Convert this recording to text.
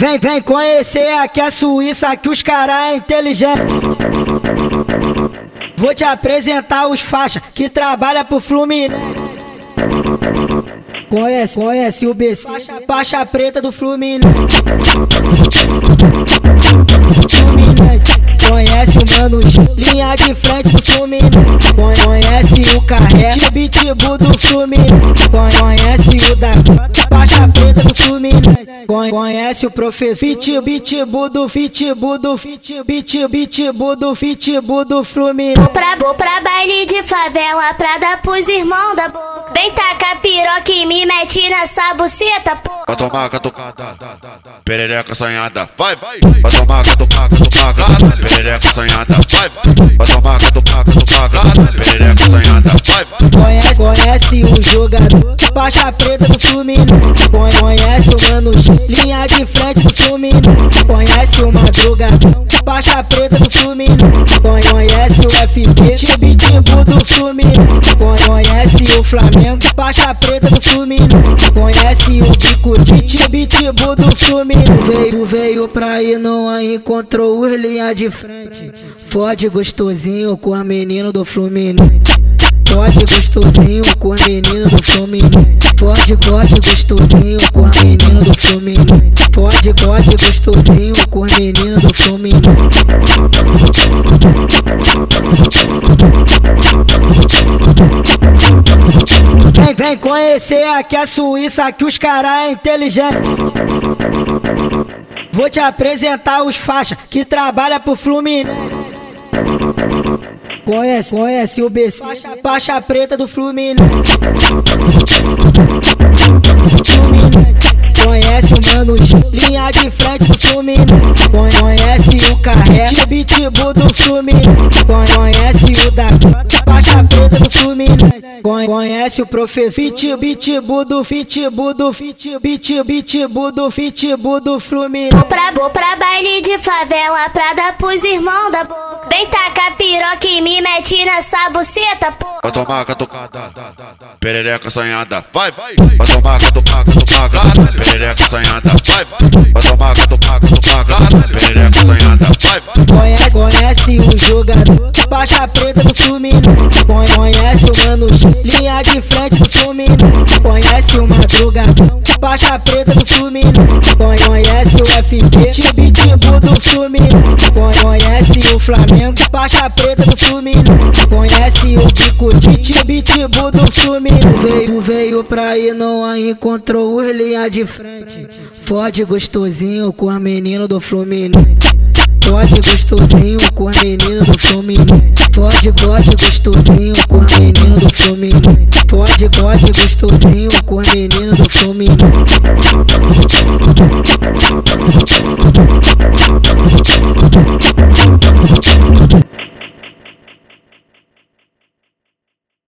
Vem, vem conhecer aqui a Suíça, que os caras é inteligente. Vou te apresentar os faixas que trabalha pro Fluminense. Conhece, conhece o BC, faixa, preta do Fluminense. Fluminense. Conhece o Mano G, linha de frente do Fluminense. Conhece o Carré, Tibitibu do Fluminense. Conhece o da faixa preta do Fluminense. Conhece o professor Fit Bitbu do Fitbu do Fit Bit Bitbu do Fitbu do Fluminense. Vou pra, vou pra baile de favela pra dar pros irmãos da boca. Vem tacar piroca e me mete nessa buceta, pô. Vai tomar catucada, perereca assanhada, vai, vai. Vai tomar catucada, catucada, perereca assanhada, vai, vai. Tomar catucada, catucada, perereca assanhada, vai. Conhece, conhece o jogador, faixa preta do Fluminense. Conhece o Mano G, linha de frente do Fluminense. Conhece o Madrugadão, faixa preta do Fluminense. Conhece o Tibitibu do Fluminense. Conhece o Flamengo, faixa preta do Fluminense. Conhece o Tico de Tibitibu do Fluminense. Veio, veio pra não encontrou os linha de frente. Fode gostosinho com a menina do Fluminense. Fode gostosinho com a menina do Fluminense. Fode, fode gostosinho com a menina do Fluminense. Fode, fode gostosinho com a menina do Fluminense. Vem, conhecer aqui a Suíça, que os caras é inteligente. Vou te apresentar os faixas que trabalha pro Fluminense. Conhece, conhece o BC, faixa, preta do Fluminense. Fluminense. Conhece o Mano linha de frente do Fluminense. Conhece o Carré, Tibitibu do Fluminense. Conhece o da Fluminense. Conhece o professor Fit Bitbu do Fitbu do Fit Bit Bitbu do Fitbu do Fluminense. Vou pra, vou pra baile de favela pra dar pros irmãos da boca. Vem tacar piroca e me mete nessa buceta, pô. Vai tomar catucada, perereca assanhada, vai, vai. Vai tomar catucada, catucada, perereca assanhada, vai, vai. Vai tomar catucada, catucada, perereca assanhada, vai, vai. Conhece, conhece o jogador, faixa preta do Fluminense. Conhece o Mano linha de frente do Fluminense. Conhece o Madrugadão, faixa preta do Fluminense. Conhece o FP, Tibitibu do Fluminense. Conhece o Flamengo, faixa preta do Fluminense. Conhece o Tico de Tibitibu do Fluminense. Veio, veio pra ir, não encontrou os linha de frente. Fode gostosinho com a menina do Fluminense. Fode gostosinho com a menina do Fluminense. Fode gostosinho com a menina do Fluminense. Fode, fode gostosinho com a menina do Fluminense.